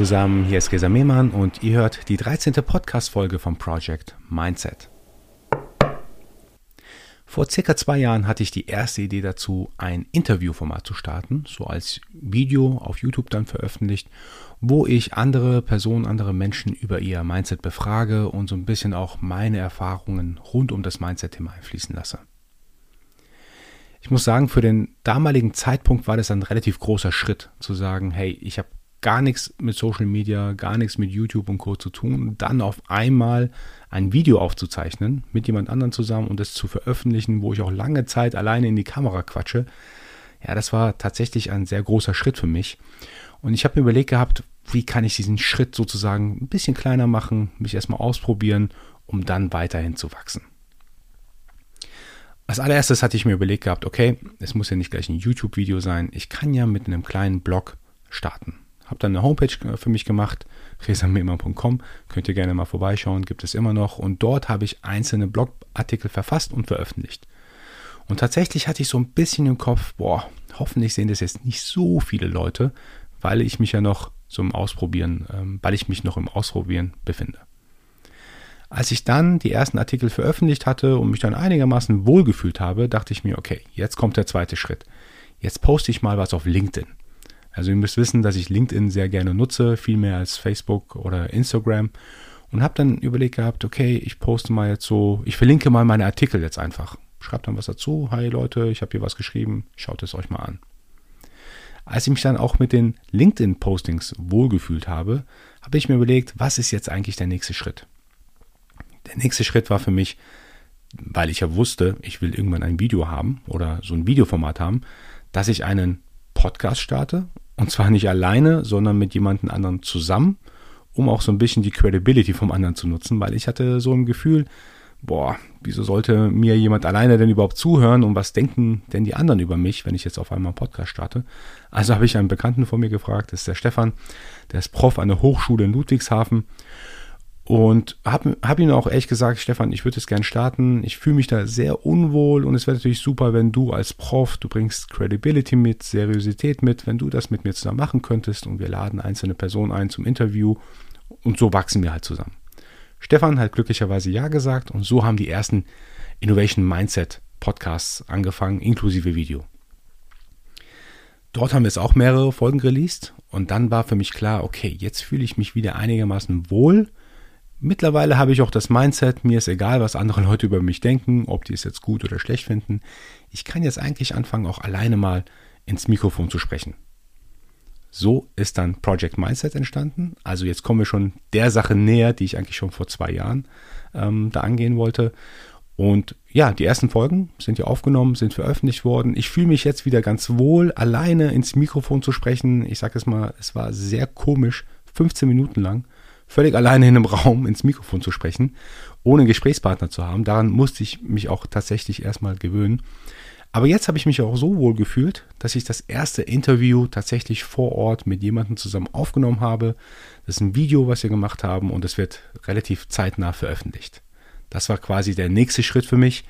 Zusammen, hier ist Gesa Mehmann und ihr hört die 13. Podcast-Folge vom Project Mindset. Vor circa zwei Jahren hatte ich die erste Idee dazu, ein Interviewformat zu starten, so als Video auf YouTube dann veröffentlicht, wo ich andere Personen, andere Menschen über ihr Mindset befrage und so ein bisschen auch meine Erfahrungen rund um das Mindset-Thema einfließen lasse. Ich muss sagen, für den damaligen Zeitpunkt war das ein relativ großer Schritt, zu sagen, hey, ich habe gar nichts mit Social Media, gar nichts mit YouTube und Co. zu tun, dann auf einmal ein Video aufzuzeichnen mit jemand anderem zusammen und es zu veröffentlichen, wo ich auch lange Zeit alleine in die Kamera quatsche, ja, das war tatsächlich ein sehr großer Schritt für mich. Und ich habe mir überlegt gehabt, wie kann ich diesen Schritt sozusagen ein bisschen kleiner machen, mich erstmal ausprobieren, um dann weiterhin zu wachsen. Als allererstes hatte ich mir überlegt gehabt, okay, es muss ja nicht gleich ein YouTube-Video sein, ich kann ja mit einem kleinen Blog starten. Habe dann eine Homepage äh, für mich gemacht, resamema.com. Könnt ihr gerne mal vorbeischauen, gibt es immer noch. Und dort habe ich einzelne Blogartikel verfasst und veröffentlicht. Und tatsächlich hatte ich so ein bisschen im Kopf, boah, hoffentlich sehen das jetzt nicht so viele Leute, weil ich mich ja noch im Ausprobieren, ähm, weil ich mich noch im Ausprobieren befinde. Als ich dann die ersten Artikel veröffentlicht hatte und mich dann einigermaßen wohlgefühlt habe, dachte ich mir, okay, jetzt kommt der zweite Schritt. Jetzt poste ich mal was auf LinkedIn. Also ihr müsst wissen, dass ich LinkedIn sehr gerne nutze, viel mehr als Facebook oder Instagram. Und habe dann überlegt gehabt, okay, ich poste mal jetzt so, ich verlinke mal meine Artikel jetzt einfach. Schreibt dann was dazu. Hi Leute, ich habe hier was geschrieben, schaut es euch mal an. Als ich mich dann auch mit den LinkedIn-Postings wohlgefühlt habe, habe ich mir überlegt, was ist jetzt eigentlich der nächste Schritt? Der nächste Schritt war für mich, weil ich ja wusste, ich will irgendwann ein Video haben oder so ein Videoformat haben, dass ich einen Podcast starte. Und zwar nicht alleine, sondern mit jemandem anderen zusammen, um auch so ein bisschen die Credibility vom anderen zu nutzen, weil ich hatte so ein Gefühl, boah, wieso sollte mir jemand alleine denn überhaupt zuhören und was denken denn die anderen über mich, wenn ich jetzt auf einmal einen Podcast starte? Also habe ich einen Bekannten von mir gefragt, das ist der Stefan, der ist Prof an der Hochschule in Ludwigshafen und habe hab ihm auch echt gesagt, Stefan, ich würde es gern starten. Ich fühle mich da sehr unwohl und es wäre natürlich super, wenn du als Prof, du bringst Credibility mit, Seriosität mit, wenn du das mit mir zusammen machen könntest und wir laden einzelne Personen ein zum Interview und so wachsen wir halt zusammen. Stefan hat glücklicherweise Ja gesagt und so haben die ersten Innovation Mindset Podcasts angefangen, inklusive Video. Dort haben wir es auch mehrere Folgen released und dann war für mich klar, okay, jetzt fühle ich mich wieder einigermaßen wohl Mittlerweile habe ich auch das Mindset, mir ist egal, was andere Leute über mich denken, ob die es jetzt gut oder schlecht finden. Ich kann jetzt eigentlich anfangen, auch alleine mal ins Mikrofon zu sprechen. So ist dann Project Mindset entstanden. Also jetzt kommen wir schon der Sache näher, die ich eigentlich schon vor zwei Jahren ähm, da angehen wollte. Und ja, die ersten Folgen sind ja aufgenommen, sind veröffentlicht worden. Ich fühle mich jetzt wieder ganz wohl, alleine ins Mikrofon zu sprechen. Ich sage es mal, es war sehr komisch, 15 Minuten lang völlig alleine in einem Raum ins Mikrofon zu sprechen, ohne Gesprächspartner zu haben. Daran musste ich mich auch tatsächlich erstmal gewöhnen. Aber jetzt habe ich mich auch so wohl gefühlt, dass ich das erste Interview tatsächlich vor Ort mit jemandem zusammen aufgenommen habe. Das ist ein Video, was wir gemacht haben und es wird relativ zeitnah veröffentlicht. Das war quasi der nächste Schritt für mich.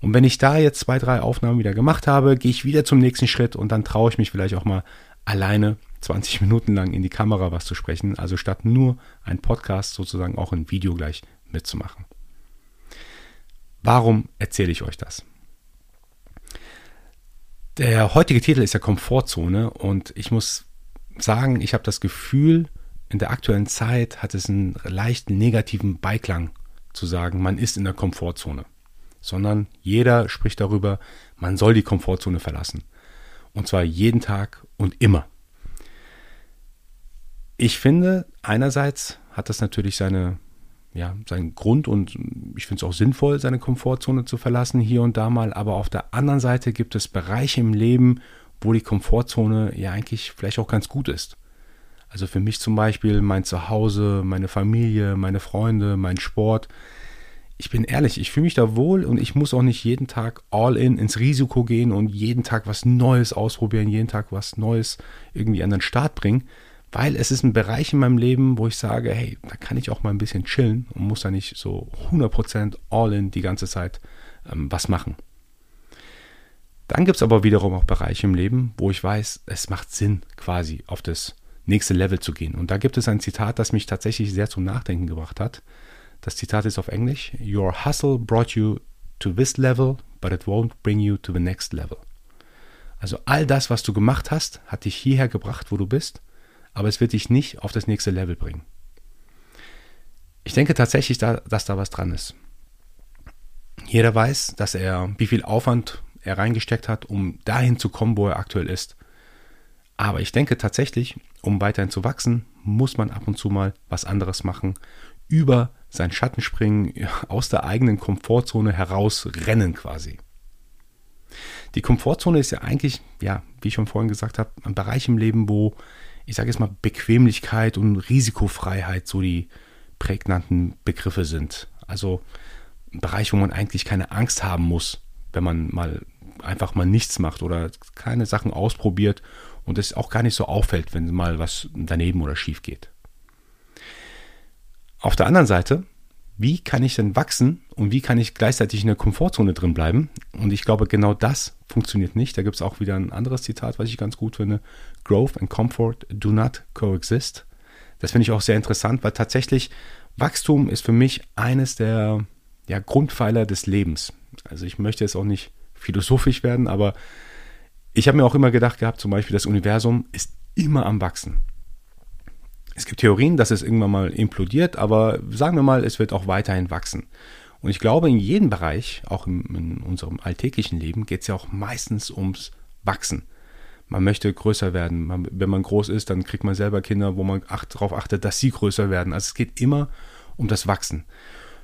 Und wenn ich da jetzt zwei, drei Aufnahmen wieder gemacht habe, gehe ich wieder zum nächsten Schritt und dann traue ich mich vielleicht auch mal alleine 20 Minuten lang in die Kamera was zu sprechen. Also statt nur ein Podcast sozusagen auch ein Video gleich mitzumachen. Warum erzähle ich euch das? Der heutige Titel ist ja Komfortzone und ich muss sagen, ich habe das Gefühl, in der aktuellen Zeit hat es einen leicht negativen Beiklang zu sagen, man ist in der Komfortzone, sondern jeder spricht darüber, man soll die Komfortzone verlassen. Und zwar jeden Tag und immer. Ich finde, einerseits hat das natürlich seine, ja, seinen Grund und ich finde es auch sinnvoll, seine Komfortzone zu verlassen, hier und da mal, aber auf der anderen Seite gibt es Bereiche im Leben, wo die Komfortzone ja eigentlich vielleicht auch ganz gut ist. Also für mich zum Beispiel mein Zuhause, meine Familie, meine Freunde, mein Sport. Ich bin ehrlich, ich fühle mich da wohl und ich muss auch nicht jeden Tag all in ins Risiko gehen und jeden Tag was Neues ausprobieren, jeden Tag was Neues irgendwie an den Start bringen weil es ist ein Bereich in meinem Leben, wo ich sage, hey, da kann ich auch mal ein bisschen chillen und muss da nicht so 100% all in die ganze Zeit ähm, was machen. Dann gibt es aber wiederum auch Bereiche im Leben, wo ich weiß, es macht Sinn, quasi auf das nächste Level zu gehen. Und da gibt es ein Zitat, das mich tatsächlich sehr zum Nachdenken gebracht hat. Das Zitat ist auf Englisch: Your hustle brought you to this level, but it won't bring you to the next level. Also all das, was du gemacht hast, hat dich hierher gebracht, wo du bist, aber es wird dich nicht auf das nächste Level bringen. Ich denke tatsächlich, dass da was dran ist. Jeder weiß, dass er, wie viel Aufwand er reingesteckt hat, um dahin zu kommen, wo er aktuell ist. Aber ich denke tatsächlich, um weiterhin zu wachsen, muss man ab und zu mal was anderes machen, über seinen Schatten springen, aus der eigenen Komfortzone herausrennen quasi. Die Komfortzone ist ja eigentlich, ja, wie ich schon vorhin gesagt habe, ein Bereich im Leben, wo, ich sage jetzt mal, Bequemlichkeit und Risikofreiheit so die prägnanten Begriffe sind. Also ein Bereich, wo man eigentlich keine Angst haben muss, wenn man mal einfach mal nichts macht oder keine Sachen ausprobiert und es auch gar nicht so auffällt, wenn mal was daneben oder schief geht. Auf der anderen Seite, wie kann ich denn wachsen und wie kann ich gleichzeitig in der Komfortzone drin bleiben? Und ich glaube, genau das funktioniert nicht. Da gibt es auch wieder ein anderes Zitat, was ich ganz gut finde. Growth and Comfort do not coexist. Das finde ich auch sehr interessant, weil tatsächlich Wachstum ist für mich eines der ja, Grundpfeiler des Lebens. Also ich möchte jetzt auch nicht philosophisch werden, aber ich habe mir auch immer gedacht gehabt, zum Beispiel das Universum ist immer am Wachsen. Es gibt Theorien, dass es irgendwann mal implodiert, aber sagen wir mal, es wird auch weiterhin wachsen. Und ich glaube, in jedem Bereich, auch in, in unserem alltäglichen Leben, geht es ja auch meistens ums Wachsen. Man möchte größer werden. Man, wenn man groß ist, dann kriegt man selber Kinder, wo man acht, darauf achtet, dass sie größer werden. Also es geht immer um das Wachsen.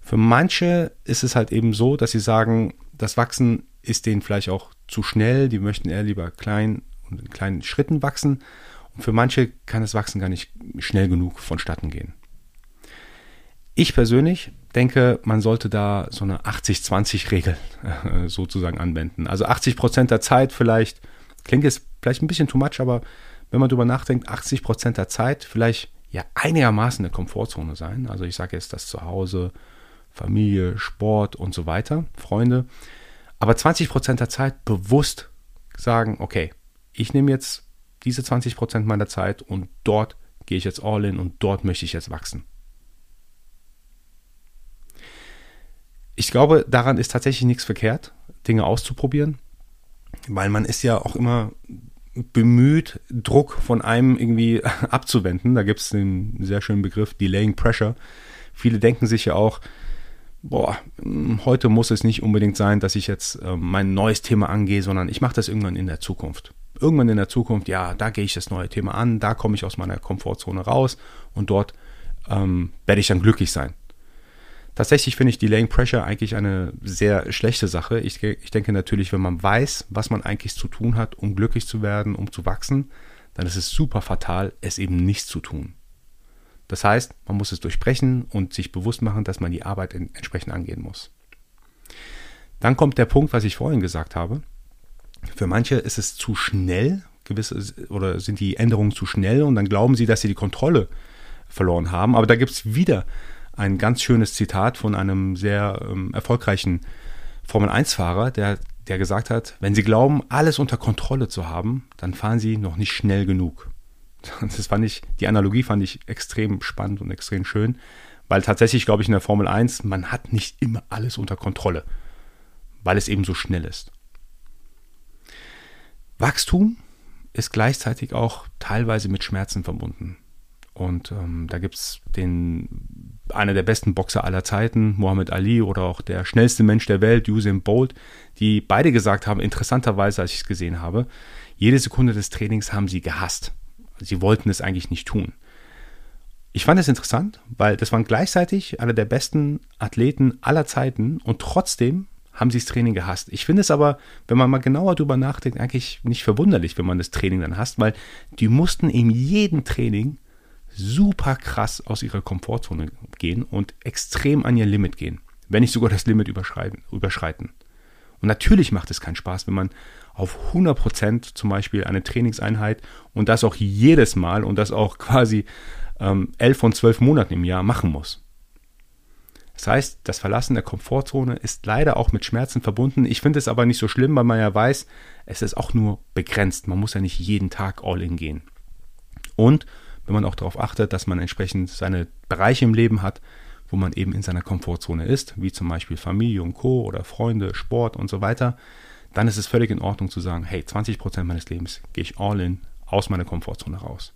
Für manche ist es halt eben so, dass sie sagen, das Wachsen ist denen vielleicht auch zu schnell, die möchten eher lieber klein und in kleinen Schritten wachsen. Und für manche kann das Wachsen gar nicht schnell genug vonstatten gehen. Ich persönlich denke, man sollte da so eine 80-20-Regel äh, sozusagen anwenden. Also 80 Prozent der Zeit vielleicht, klingt jetzt vielleicht ein bisschen too much, aber wenn man drüber nachdenkt, 80 Prozent der Zeit vielleicht ja einigermaßen in der Komfortzone sein. Also ich sage jetzt das Zuhause, Familie, Sport und so weiter, Freunde. Aber 20 Prozent der Zeit bewusst sagen, okay, ich nehme jetzt diese 20 Prozent meiner Zeit und dort gehe ich jetzt all in und dort möchte ich jetzt wachsen. Ich glaube, daran ist tatsächlich nichts verkehrt, Dinge auszuprobieren, weil man ist ja auch immer bemüht, Druck von einem irgendwie abzuwenden. Da gibt es den sehr schönen Begriff Delaying Pressure. Viele denken sich ja auch, boah, heute muss es nicht unbedingt sein, dass ich jetzt äh, mein neues Thema angehe, sondern ich mache das irgendwann in der Zukunft. Irgendwann in der Zukunft, ja, da gehe ich das neue Thema an, da komme ich aus meiner Komfortzone raus und dort ähm, werde ich dann glücklich sein. Tatsächlich finde ich Delaying Pressure eigentlich eine sehr schlechte Sache. Ich, ich denke natürlich, wenn man weiß, was man eigentlich zu tun hat, um glücklich zu werden, um zu wachsen, dann ist es super fatal, es eben nicht zu tun. Das heißt, man muss es durchbrechen und sich bewusst machen, dass man die Arbeit entsprechend angehen muss. Dann kommt der Punkt, was ich vorhin gesagt habe. Für manche ist es zu schnell, gewisse oder sind die Änderungen zu schnell und dann glauben sie, dass sie die Kontrolle verloren haben. Aber da gibt es wieder ein ganz schönes Zitat von einem sehr ähm, erfolgreichen Formel-1-Fahrer, der, der gesagt hat, wenn Sie glauben, alles unter Kontrolle zu haben, dann fahren Sie noch nicht schnell genug. Das fand ich, die Analogie fand ich extrem spannend und extrem schön, weil tatsächlich, glaube ich, in der Formel 1, man hat nicht immer alles unter Kontrolle, weil es eben so schnell ist. Wachstum ist gleichzeitig auch teilweise mit Schmerzen verbunden. Und ähm, da gibt es den einer der besten Boxer aller Zeiten, Muhammad Ali, oder auch der schnellste Mensch der Welt, Usain Bolt, die beide gesagt haben, interessanterweise, als ich es gesehen habe, jede Sekunde des Trainings haben sie gehasst. Sie wollten es eigentlich nicht tun. Ich fand es interessant, weil das waren gleichzeitig einer der besten Athleten aller Zeiten und trotzdem haben sie das Training gehasst. Ich finde es aber, wenn man mal genauer drüber nachdenkt, eigentlich nicht verwunderlich, wenn man das Training dann hasst, weil die mussten in jedem Training super krass aus ihrer Komfortzone gehen und extrem an ihr Limit gehen, wenn nicht sogar das Limit überschreiten. Und natürlich macht es keinen Spaß, wenn man auf 100% zum Beispiel eine Trainingseinheit und das auch jedes Mal und das auch quasi ähm, 11 von 12 Monaten im Jahr machen muss. Das heißt, das Verlassen der Komfortzone ist leider auch mit Schmerzen verbunden. Ich finde es aber nicht so schlimm, weil man ja weiß, es ist auch nur begrenzt. Man muss ja nicht jeden Tag all in gehen. Und wenn man auch darauf achtet, dass man entsprechend seine Bereiche im Leben hat, wo man eben in seiner Komfortzone ist, wie zum Beispiel Familie und Co. oder Freunde, Sport und so weiter, dann ist es völlig in Ordnung zu sagen, hey, 20% meines Lebens gehe ich all in aus meiner Komfortzone raus.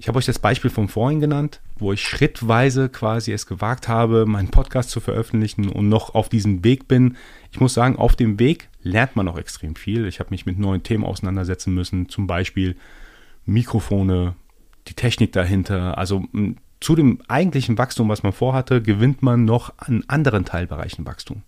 Ich habe euch das Beispiel von vorhin genannt, wo ich schrittweise quasi es gewagt habe, meinen Podcast zu veröffentlichen und noch auf diesem Weg bin. Ich muss sagen, auf dem Weg lernt man noch extrem viel. Ich habe mich mit neuen Themen auseinandersetzen müssen, zum Beispiel Mikrofone, die Technik dahinter. Also zu dem eigentlichen Wachstum, was man vorhatte, gewinnt man noch an anderen Teilbereichen Wachstum.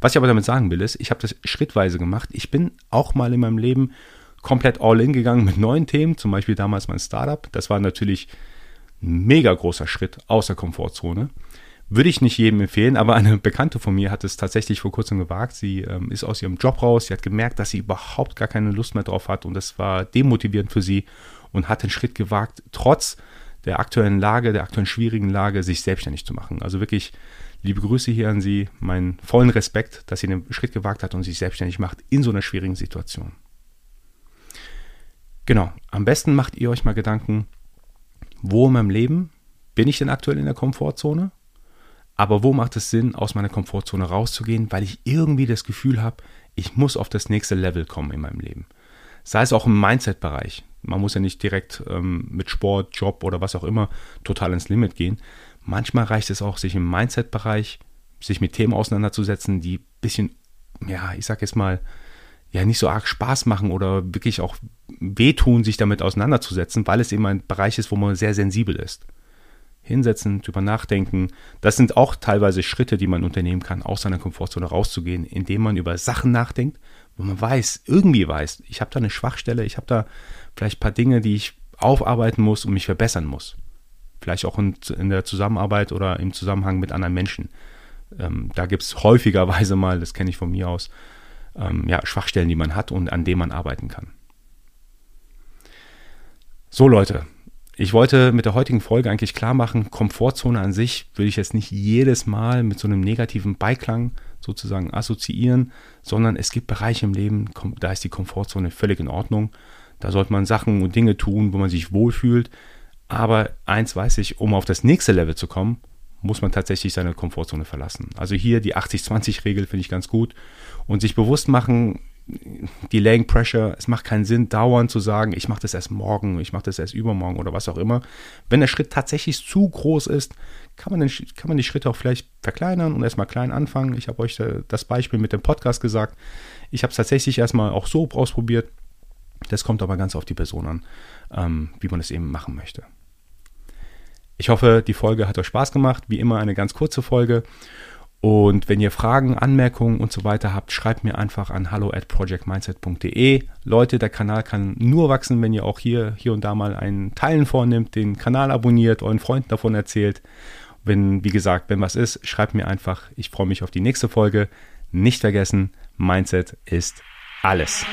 Was ich aber damit sagen will, ist, ich habe das schrittweise gemacht. Ich bin auch mal in meinem Leben komplett all in gegangen mit neuen Themen, zum Beispiel damals mein Startup. Das war natürlich ein mega großer Schritt aus der Komfortzone. Würde ich nicht jedem empfehlen, aber eine Bekannte von mir hat es tatsächlich vor kurzem gewagt. Sie ähm, ist aus ihrem Job raus, sie hat gemerkt, dass sie überhaupt gar keine Lust mehr drauf hat und das war demotivierend für sie und hat den Schritt gewagt, trotz der aktuellen Lage, der aktuellen schwierigen Lage, sich selbstständig zu machen. Also wirklich liebe Grüße hier an Sie, meinen vollen Respekt, dass sie den Schritt gewagt hat und sich selbstständig macht in so einer schwierigen Situation. Genau, am besten macht ihr euch mal Gedanken, wo in meinem Leben bin ich denn aktuell in der Komfortzone? Aber wo macht es Sinn, aus meiner Komfortzone rauszugehen, weil ich irgendwie das Gefühl habe, ich muss auf das nächste Level kommen in meinem Leben. Sei es auch im Mindset-Bereich. Man muss ja nicht direkt ähm, mit Sport, Job oder was auch immer total ins Limit gehen. Manchmal reicht es auch, sich im Mindset-Bereich, sich mit Themen auseinanderzusetzen, die ein bisschen, ja, ich sag jetzt mal, ja nicht so arg Spaß machen oder wirklich auch wehtun, sich damit auseinanderzusetzen, weil es eben ein Bereich ist, wo man sehr sensibel ist. Hinsetzen, drüber nachdenken, das sind auch teilweise Schritte, die man unternehmen kann, aus seiner Komfortzone rauszugehen, indem man über Sachen nachdenkt, wo man weiß, irgendwie weiß, ich habe da eine Schwachstelle, ich habe da vielleicht ein paar Dinge, die ich aufarbeiten muss und mich verbessern muss. Vielleicht auch in, in der Zusammenarbeit oder im Zusammenhang mit anderen Menschen. Ähm, da gibt es häufigerweise mal, das kenne ich von mir aus, ähm, ja, Schwachstellen, die man hat und an denen man arbeiten kann. So Leute, ich wollte mit der heutigen Folge eigentlich klar machen, Komfortzone an sich würde ich jetzt nicht jedes Mal mit so einem negativen Beiklang sozusagen assoziieren, sondern es gibt Bereiche im Leben, da ist die Komfortzone völlig in Ordnung. Da sollte man Sachen und Dinge tun, wo man sich wohlfühlt. Aber eins weiß ich, um auf das nächste Level zu kommen, muss man tatsächlich seine Komfortzone verlassen. Also hier die 80-20-Regel finde ich ganz gut und sich bewusst machen, Delaying Pressure, es macht keinen Sinn, dauernd zu sagen, ich mache das erst morgen, ich mache das erst übermorgen oder was auch immer. Wenn der Schritt tatsächlich zu groß ist, kann man, den, kann man die Schritte auch vielleicht verkleinern und erstmal klein anfangen. Ich habe euch das Beispiel mit dem Podcast gesagt. Ich habe es tatsächlich erstmal auch so ausprobiert. Das kommt aber ganz auf die Person an, ähm, wie man es eben machen möchte. Ich hoffe, die Folge hat euch Spaß gemacht. Wie immer eine ganz kurze Folge. Und wenn ihr Fragen, Anmerkungen und so weiter habt, schreibt mir einfach an hallo at projectmindset.de. Leute, der Kanal kann nur wachsen, wenn ihr auch hier, hier und da mal einen Teilen vornimmt, den Kanal abonniert, euren Freunden davon erzählt. Wenn, wie gesagt, wenn was ist, schreibt mir einfach. Ich freue mich auf die nächste Folge. Nicht vergessen, Mindset ist alles.